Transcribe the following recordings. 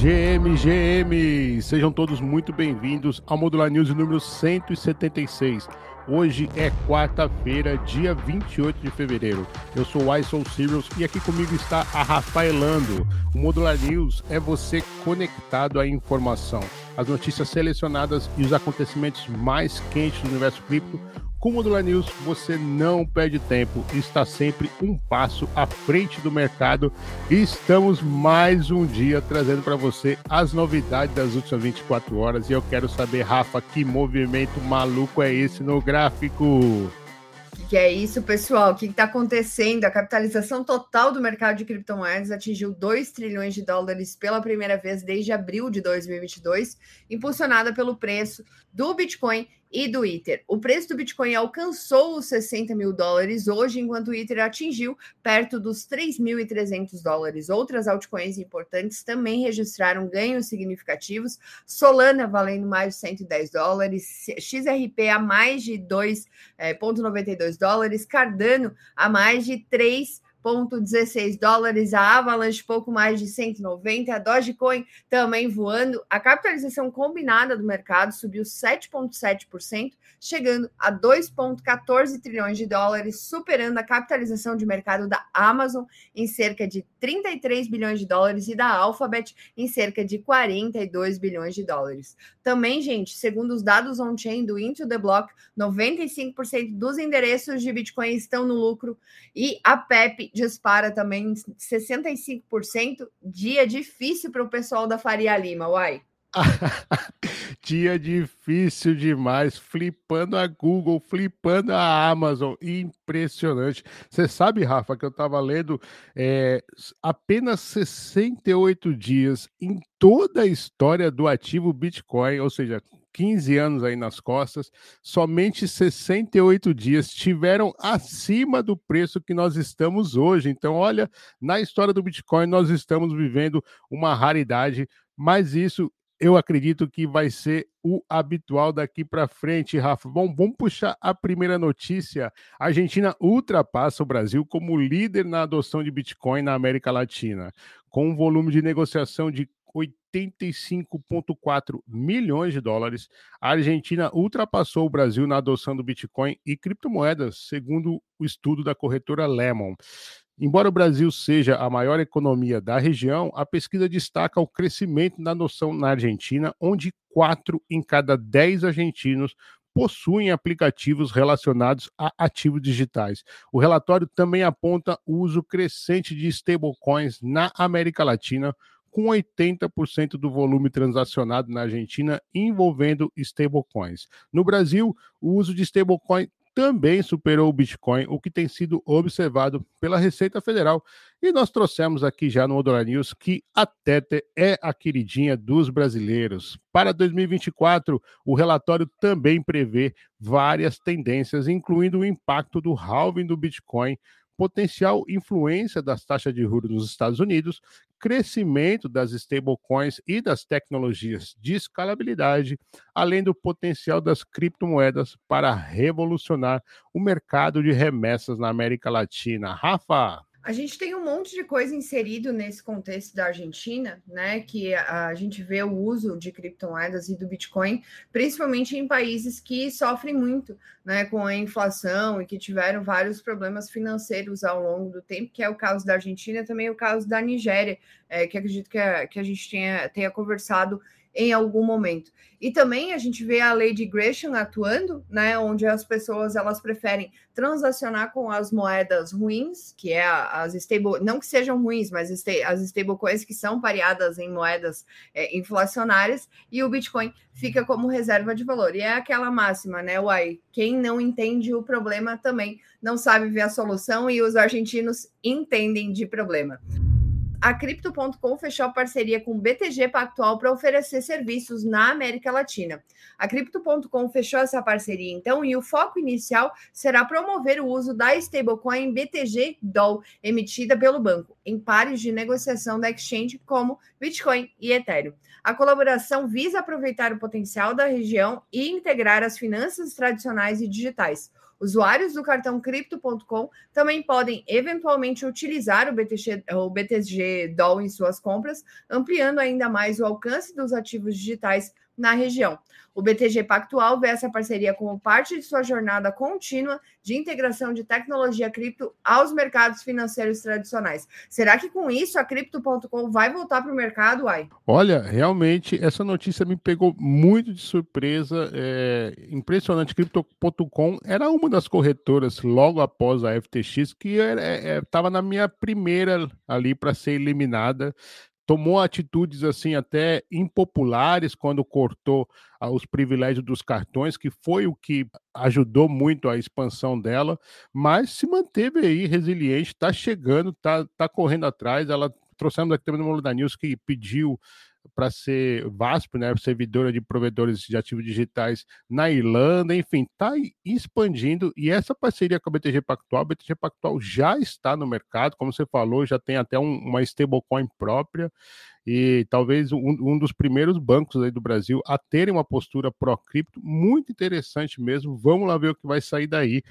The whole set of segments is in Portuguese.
GM, GM, sejam todos muito bem-vindos ao Modular News número 176. Hoje é quarta-feira, dia 28 de fevereiro. Eu sou o ISO Sirius e aqui comigo está a Rafaelando. O Modular News é você conectado à informação, as notícias selecionadas e os acontecimentos mais quentes do universo cripto com o Modular News, você não perde tempo, está sempre um passo à frente do mercado e estamos mais um dia trazendo para você as novidades das últimas 24 horas. E eu quero saber, Rafa, que movimento maluco é esse no gráfico? Que é isso, pessoal? O que está acontecendo? A capitalização total do mercado de criptomoedas atingiu 2 trilhões de dólares pela primeira vez desde abril de 2022, impulsionada pelo preço do Bitcoin e do Ether. O preço do Bitcoin alcançou os 60 mil dólares hoje, enquanto o Ether atingiu perto dos 3.300 dólares. Outras altcoins importantes também registraram ganhos significativos. Solana valendo mais de 110 dólares, XRP a mais de 2,92 é, dólares, Cardano a mais de 3 1,16 dólares, a Avalanche pouco mais de 190, a Dogecoin também voando. A capitalização combinada do mercado subiu 7,7%, chegando a 2,14 trilhões de dólares, superando a capitalização de mercado da Amazon em cerca de 33 bilhões de dólares e da Alphabet em cerca de 42 bilhões de dólares. Também, gente, segundo os dados on-chain do Into the Block, 95% dos endereços de Bitcoin estão no lucro e a PEP dispara também 65%. Dia difícil para o pessoal da Faria Lima, uai. Dia difícil demais, flipando a Google, flipando a Amazon, impressionante. Você sabe, Rafa, que eu estava lendo é, apenas 68 dias em toda a história do ativo Bitcoin, ou seja, 15 anos aí nas costas, somente 68 dias tiveram acima do preço que nós estamos hoje. Então, olha, na história do Bitcoin, nós estamos vivendo uma raridade, mas isso eu acredito que vai ser o habitual daqui para frente, Rafa. Bom, vamos puxar a primeira notícia. A Argentina ultrapassa o Brasil como líder na adoção de Bitcoin na América Latina, com um volume de negociação de 85,4 milhões de dólares. A Argentina ultrapassou o Brasil na adoção do Bitcoin e criptomoedas, segundo o estudo da corretora Lemon. Embora o Brasil seja a maior economia da região, a pesquisa destaca o crescimento da noção na Argentina, onde quatro em cada dez argentinos possuem aplicativos relacionados a ativos digitais. O relatório também aponta o uso crescente de stablecoins na América Latina, com 80% do volume transacionado na Argentina envolvendo stablecoins. No Brasil, o uso de stablecoin também superou o Bitcoin, o que tem sido observado pela Receita Federal. E nós trouxemos aqui já no Odora News que a Tether é a queridinha dos brasileiros. Para 2024, o relatório também prevê várias tendências, incluindo o impacto do halving do Bitcoin potencial influência das taxas de juros nos Estados Unidos, crescimento das stablecoins e das tecnologias de escalabilidade, além do potencial das criptomoedas para revolucionar o mercado de remessas na América Latina. Rafa! A gente tem um monte de coisa inserido nesse contexto da Argentina, né? Que a, gente vê o uso de criptomoedas e do Bitcoin, principalmente em países que sofrem muito né, com a inflação e que tiveram vários problemas financeiros ao longo do tempo, que é o caso da Argentina, também o caso da Nigéria, é, que acredito que a, que a gente tenha, tenha conversado em algum momento. E também a gente vê a de Gresham atuando, né, onde as pessoas elas preferem transacionar com as moedas ruins, que é as stable, não que sejam ruins, mas as stablecoins que são pareadas em moedas é, inflacionárias, e o Bitcoin fica como reserva de valor. E é aquela máxima, né, uai, quem não entende o problema também não sabe ver a solução, e os argentinos entendem de problema a Crypto.com fechou parceria com o BTG Pactual para oferecer serviços na América Latina. A Crypto.com fechou essa parceria, então, e o foco inicial será promover o uso da stablecoin BTG DOL, emitida pelo banco, em pares de negociação da exchange como Bitcoin e Ethereum. A colaboração visa aproveitar o potencial da região e integrar as finanças tradicionais e digitais. Usuários do cartão Crypto.com também podem eventualmente utilizar o BTG, o BTG Doll em suas compras, ampliando ainda mais o alcance dos ativos digitais na região. O BTG Pactual vê essa parceria como parte de sua jornada contínua de integração de tecnologia cripto aos mercados financeiros tradicionais. Será que com isso a Crypto.com vai voltar para o mercado, Ai? Olha, realmente essa notícia me pegou muito de surpresa. É impressionante. Crypto.com era uma das corretoras logo após a FTX que estava é, é, na minha primeira ali para ser eliminada tomou atitudes assim até impopulares quando cortou ah, os privilégios dos cartões, que foi o que ajudou muito a expansão dela, mas se manteve aí resiliente, está chegando, está tá correndo atrás. Ela trouxemos aqui também no da News que pediu para ser VASP, né, servidora de provedores de ativos digitais na Irlanda, enfim, está expandindo. E essa parceria com a BTG Pactual, a BTG Pactual já está no mercado, como você falou, já tem até um, uma stablecoin própria. E talvez um, um, dos primeiros bancos aí do Brasil a terem uma postura pró-cripto, muito interessante mesmo, vamos lá ver o que vai sair daí.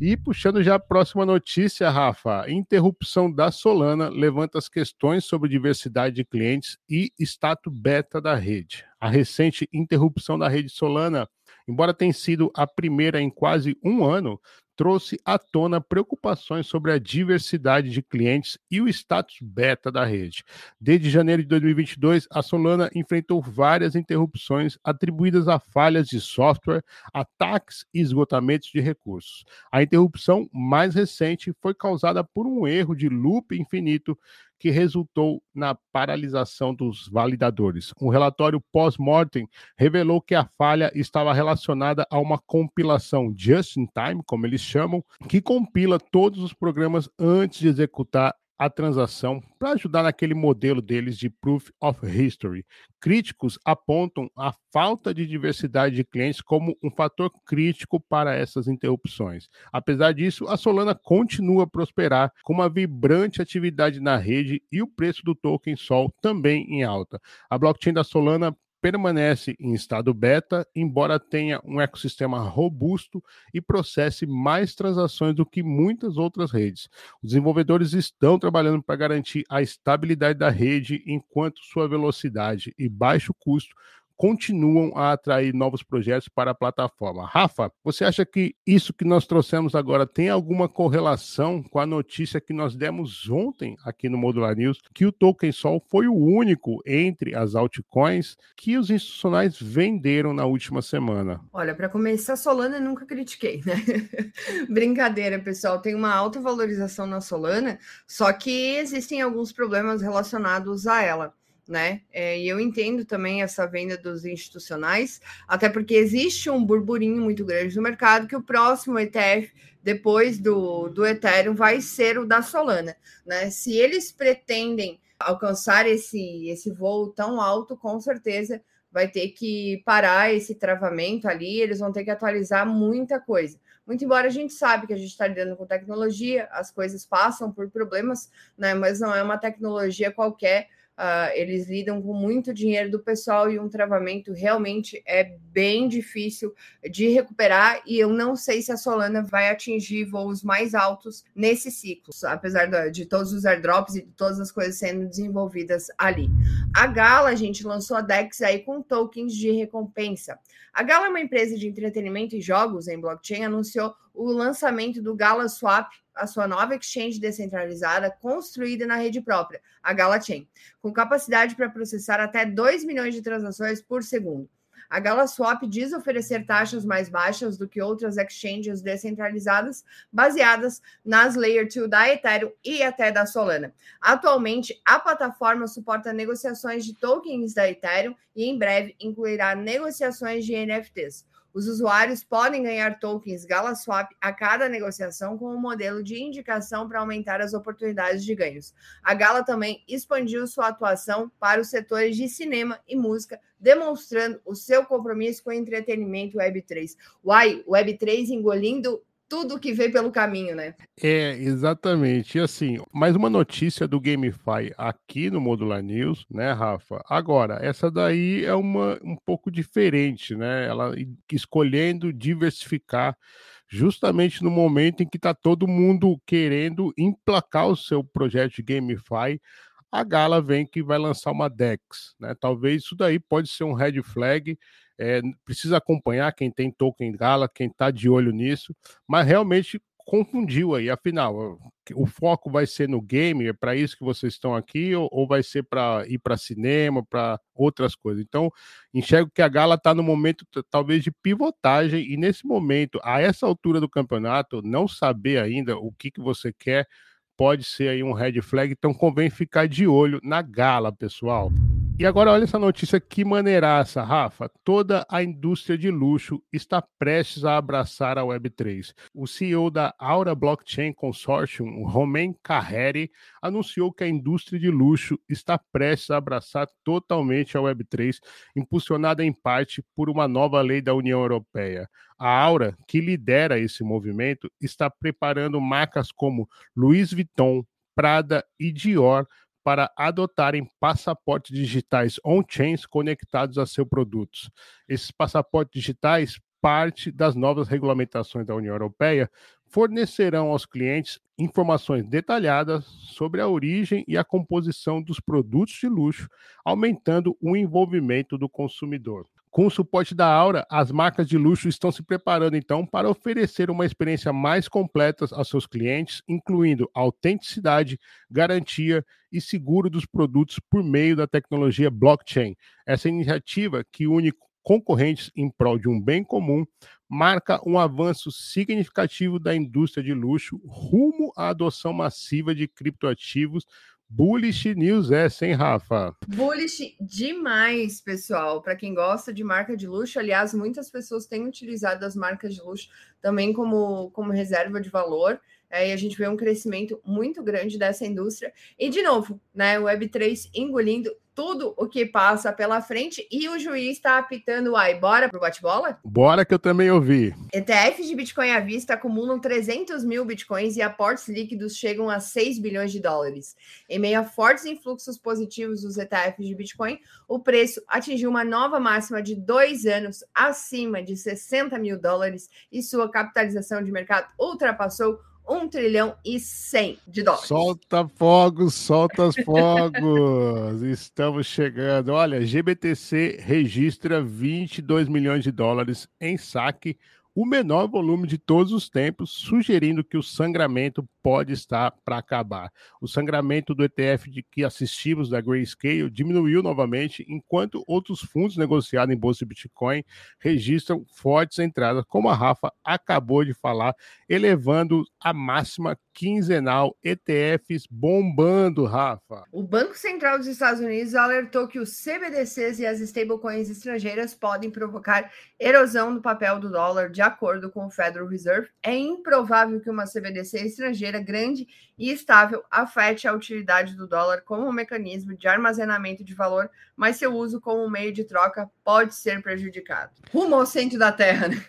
E puxando já a próxima notícia, Rafa, interrupção da Solana levanta as questões sobre diversidade de clientes e status beta da rede. A recente interrupção da rede Solana, embora tenha sido a primeira em quase um ano, trouxe à tona preocupações sobre a diversidade de clientes e o status beta da rede. Desde janeiro de 2022, a Solana enfrentou várias interrupções atribuídas a falhas de software, ataques e esgotamentos de recursos. A interrupção mais recente foi causada por um erro de loop infinito que resultou na paralisação dos validadores. Um relatório pós-mortem revelou que a falha estava relacionada a uma compilação just-in-time, como eles chamam, que compila todos os programas antes de executar a transação para ajudar naquele modelo deles de Proof of History. Críticos apontam a falta de diversidade de clientes como um fator crítico para essas interrupções. Apesar disso, a Solana continua a prosperar com uma vibrante atividade na rede e o preço do token Sol também em alta. A blockchain da Solana permanece em estado beta, embora tenha um ecossistema robusto e processe mais transações do que muitas outras redes. Os desenvolvedores estão trabalhando para garantir a estabilidade da rede enquanto sua velocidade e baixo custo continuam a atrair novos projetos para a plataforma. Rafa, você acha que isso que nós trouxemos agora tem alguma correlação com a notícia que nós demos ontem aqui no Modular News, que o token Sol foi o único entre as altcoins que os institucionais venderam na última semana? Olha, para começar, Solana eu nunca critiquei, né? Brincadeira, pessoal, tem uma alta valorização na Solana, só que existem alguns problemas relacionados a ela né? É, e eu entendo também essa venda dos institucionais, até porque existe um burburinho muito grande no mercado que o próximo ETF, depois do, do Ethereum, vai ser o da Solana, né? Se eles pretendem alcançar esse, esse voo tão alto, com certeza vai ter que parar esse travamento ali, eles vão ter que atualizar muita coisa. Muito embora a gente sabe que a gente está lidando com tecnologia, as coisas passam por problemas, né? Mas não é uma tecnologia qualquer Uh, eles lidam com muito dinheiro do pessoal e um travamento realmente é bem difícil de recuperar. E eu não sei se a Solana vai atingir voos mais altos nesse ciclo, apesar de, de todos os airdrops e de todas as coisas sendo desenvolvidas ali. A Gala, a gente lançou a DEX aí com tokens de recompensa. A Gala é uma empresa de entretenimento e jogos em blockchain, anunciou o lançamento do Gala Swap a sua nova exchange descentralizada construída na rede própria, a GalaChain, com capacidade para processar até 2 milhões de transações por segundo. A GalaSwap diz oferecer taxas mais baixas do que outras exchanges descentralizadas baseadas nas Layer 2 da Ethereum e até da Solana. Atualmente, a plataforma suporta negociações de tokens da Ethereum e em breve incluirá negociações de NFTs. Os usuários podem ganhar tokens GalaSwap a cada negociação com um modelo de indicação para aumentar as oportunidades de ganhos. A Gala também expandiu sua atuação para os setores de cinema e música, demonstrando o seu compromisso com o entretenimento Web3. Uai, Web3 engolindo tudo que vem pelo caminho, né? É, exatamente. E assim, mais uma notícia do GameFi aqui no Modular News, né, Rafa? Agora, essa daí é uma um pouco diferente, né? Ela escolhendo diversificar justamente no momento em que está todo mundo querendo emplacar o seu projeto de GameFi, a Gala vem que vai lançar uma DEX, né? Talvez isso daí pode ser um red flag, é, precisa acompanhar quem tem token Gala, quem está de olho nisso, mas realmente confundiu aí, afinal, o foco vai ser no game, é para isso que vocês estão aqui, ou, ou vai ser para ir para cinema, para outras coisas. Então, enxergo que a Gala está no momento talvez de pivotagem, e nesse momento, a essa altura do campeonato, não saber ainda o que, que você quer pode ser aí um red flag, então convém ficar de olho na Gala, pessoal. E agora olha essa notícia que maneiraça, Rafa. Toda a indústria de luxo está prestes a abraçar a Web3. O CEO da Aura Blockchain Consortium, Romain Carreri, anunciou que a indústria de luxo está prestes a abraçar totalmente a Web3, impulsionada em parte por uma nova lei da União Europeia. A Aura, que lidera esse movimento, está preparando marcas como Louis Vuitton, Prada e Dior para adotarem passaportes digitais on-chains conectados a seus produtos. Esses passaportes digitais, parte das novas regulamentações da União Europeia, fornecerão aos clientes informações detalhadas sobre a origem e a composição dos produtos de luxo, aumentando o envolvimento do consumidor. Com o suporte da Aura, as marcas de luxo estão se preparando então para oferecer uma experiência mais completa aos seus clientes, incluindo autenticidade, garantia e seguro dos produtos por meio da tecnologia blockchain. Essa iniciativa, que une concorrentes em prol de um bem comum, marca um avanço significativo da indústria de luxo rumo à adoção massiva de criptoativos Bullish news essa, hein, Rafa? Bullish demais, pessoal. Para quem gosta de marca de luxo, aliás, muitas pessoas têm utilizado as marcas de luxo também como, como reserva de valor. É, e a gente vê um crescimento muito grande dessa indústria. E, de novo, né, o Web3 engolindo tudo o que passa pela frente e o juiz está apitando, ai, bora pro bate-bola? Bora que eu também ouvi. ETFs de Bitcoin à vista acumulam 300 mil Bitcoins e aportes líquidos chegam a 6 bilhões de dólares. Em meio a fortes influxos positivos dos ETFs de Bitcoin, o preço atingiu uma nova máxima de dois anos acima de 60 mil dólares e sua capitalização de mercado ultrapassou 1 trilhão e 100 de dólares. Solta fogos, solta os fogos. Estamos chegando. Olha, GBTC registra 22 milhões de dólares em saque o menor volume de todos os tempos, sugerindo que o sangramento pode estar para acabar. O sangramento do ETF de que assistimos da Grayscale diminuiu novamente, enquanto outros fundos negociados em bolsa de Bitcoin registram fortes entradas, como a Rafa acabou de falar, elevando a máxima quinzenal ETFs bombando, Rafa. O Banco Central dos Estados Unidos alertou que os CBDCs e as stablecoins estrangeiras podem provocar erosão no papel do dólar de acordo com o Federal Reserve, é improvável que uma CBDC estrangeira grande e estável afete a utilidade do dólar como um mecanismo de armazenamento de valor, mas seu uso como meio de troca pode ser prejudicado. Rumo ao centro da Terra, né?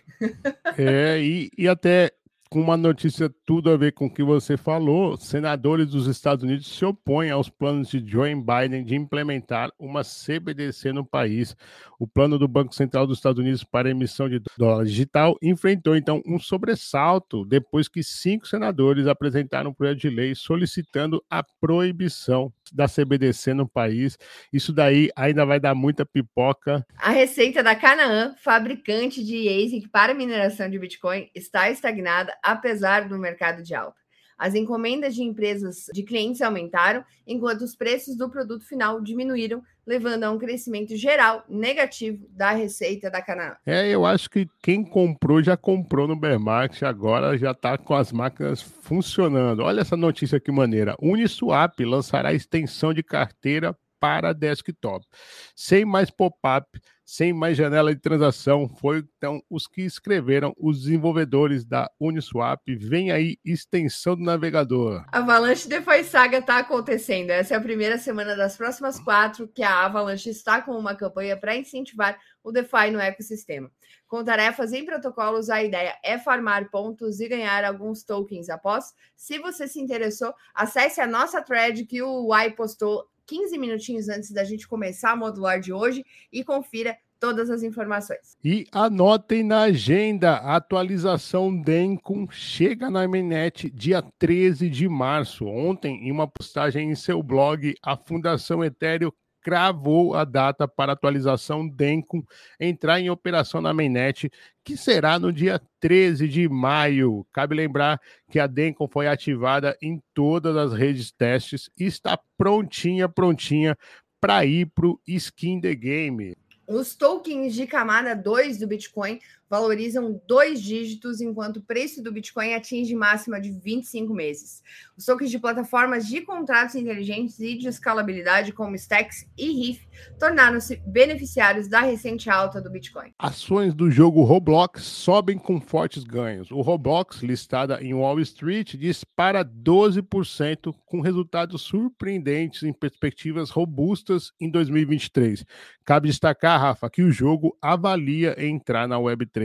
É, e, e até com uma notícia tudo a ver com o que você falou, senadores dos Estados Unidos se opõem aos planos de Joe Biden de implementar uma CBDC no país. O plano do Banco Central dos Estados Unidos para emissão de dólar digital enfrentou então um sobressalto depois que cinco senadores apresentaram um projeto de lei solicitando a proibição da CBDC no país. Isso daí ainda vai dar muita pipoca. A receita da Canaan, fabricante de ASIC para mineração de Bitcoin, está estagnada apesar do mercado de alta. As encomendas de empresas de clientes aumentaram, enquanto os preços do produto final diminuíram, levando a um crescimento geral negativo da receita da Canaan. É, eu acho que quem comprou já comprou no bear agora já está com as máquinas funcionando. Olha essa notícia que maneira. Uniswap lançará extensão de carteira para desktop. Sem mais pop-up, sem mais janela de transação, foi então os que escreveram os desenvolvedores da Uniswap. Vem aí extensão do navegador. Avalanche DeFi Saga está acontecendo. Essa é a primeira semana das próximas quatro que a Avalanche está com uma campanha para incentivar o DeFi no ecossistema. Com tarefas em protocolos, a ideia é farmar pontos e ganhar alguns tokens após. Se você se interessou, acesse a nossa thread que o Y postou 15 minutinhos antes da gente começar a modular de hoje e confira todas as informações. E anotem na agenda, a atualização Dencom chega na Mainnet dia 13 de março. Ontem, em uma postagem em seu blog, a Fundação Ethereum cravou a data para atualização Dencom entrar em operação na mainnet, que será no dia 13 de maio. Cabe lembrar que a Dencom foi ativada em todas as redes testes e está prontinha, prontinha para ir para o Skin the Game. Os tokens de camada 2 do Bitcoin valorizam dois dígitos, enquanto o preço do Bitcoin atinge máxima de 25 meses. Os tokens de plataformas de contratos inteligentes e de escalabilidade, como Stacks e Riff, tornaram-se beneficiários da recente alta do Bitcoin. Ações do jogo Roblox sobem com fortes ganhos. O Roblox, listada em Wall Street, dispara 12%, com resultados surpreendentes em perspectivas robustas em 2023. Cabe destacar, Rafa, que o jogo avalia entrar na Web3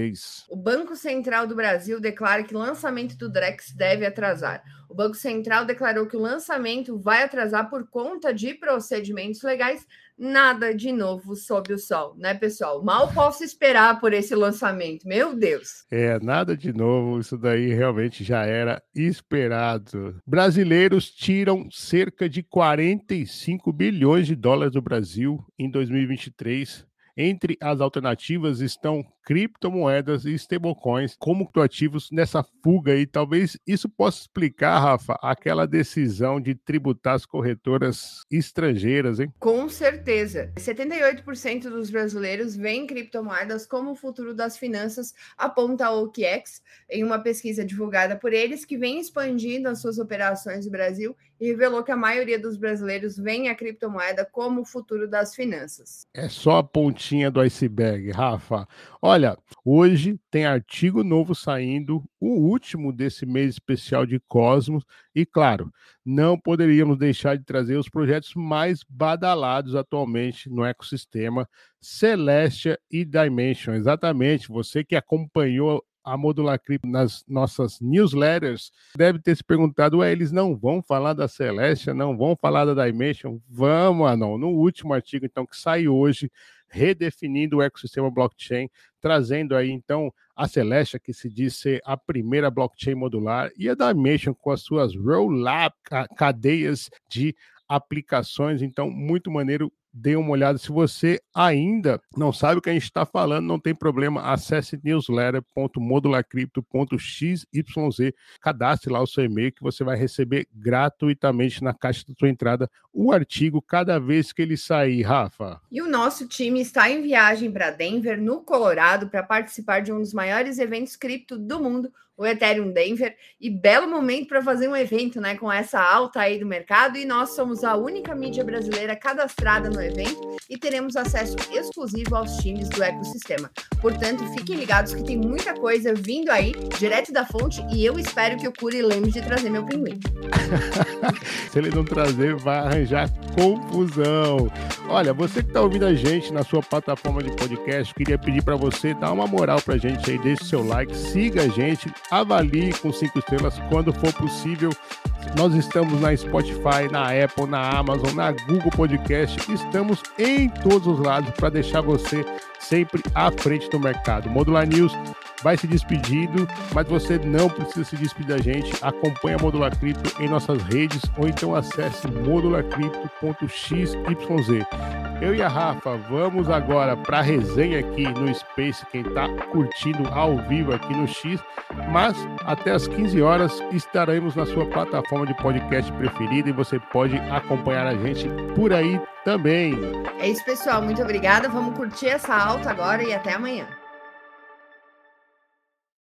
o Banco Central do Brasil declara que o lançamento do Drex deve atrasar. O Banco Central declarou que o lançamento vai atrasar por conta de procedimentos legais. Nada de novo sob o sol, né, pessoal? Mal posso esperar por esse lançamento, meu Deus. É, nada de novo, isso daí realmente já era esperado. Brasileiros tiram cerca de 45 bilhões de dólares do Brasil em 2023 entre as alternativas estão criptomoedas e stablecoins como ativos nessa fuga aí. Talvez isso possa explicar, Rafa, aquela decisão de tributar as corretoras estrangeiras, hein? Com certeza. 78% dos brasileiros veem criptomoedas como o futuro das finanças, aponta a OKEx, em uma pesquisa divulgada por eles, que vem expandindo as suas operações no Brasil e revelou que a maioria dos brasileiros vê a criptomoeda como o futuro das finanças. É só a pontinha do iceberg, Rafa. Olha, hoje tem artigo novo saindo, o último desse mês especial de Cosmos, e claro, não poderíamos deixar de trazer os projetos mais badalados atualmente no ecossistema Celestia e Dimension. Exatamente, você que acompanhou a Modular Crypto nas nossas newsletters, deve ter se perguntado, ué, eles não vão falar da Celestia, não vão falar da Dimension? Vamos, Anão. No último artigo, então, que sai hoje, redefinindo o ecossistema blockchain, trazendo aí, então, a Celestia, que se diz ser a primeira blockchain modular, e a Dimension com as suas roll-up, cadeias de aplicações. Então, muito maneiro dê uma olhada. Se você ainda não sabe o que a gente está falando, não tem problema, acesse newsletter.modularcrypto.xyz, cadastre lá o seu e-mail que você vai receber gratuitamente na caixa da sua entrada o artigo cada vez que ele sair, Rafa. E o nosso time está em viagem para Denver, no Colorado, para participar de um dos maiores eventos cripto do mundo, o Ethereum Denver e belo momento para fazer um evento, né, com essa alta aí do mercado e nós somos a única mídia brasileira cadastrada no evento e teremos acesso exclusivo aos times do ecossistema. Portanto, fiquem ligados que tem muita coisa vindo aí, direto da fonte e eu espero que o Curi lembre de trazer meu pinguim. Se ele não trazer, vai arranjar confusão. Olha, você que está ouvindo a gente na sua plataforma de podcast, queria pedir para você dar uma moral para a gente aí, deixe seu like, siga a gente, avalie com cinco estrelas quando for possível. Nós estamos na Spotify, na Apple, na Amazon, na Google Podcast. Estamos em todos os lados para deixar você sempre à frente do mercado. Modular News vai se despedindo, mas você não precisa se despedir da gente. Acompanhe a Modular Cripto em nossas redes ou então acesse modularcrypto.xyz. Eu e a Rafa vamos agora para a resenha aqui no Space, quem está curtindo ao vivo aqui no X, mas até as 15 horas estaremos na sua plataforma de podcast preferida e você pode acompanhar a gente por aí também. É isso, pessoal. Muito obrigada. Vamos curtir essa alta agora e até amanhã.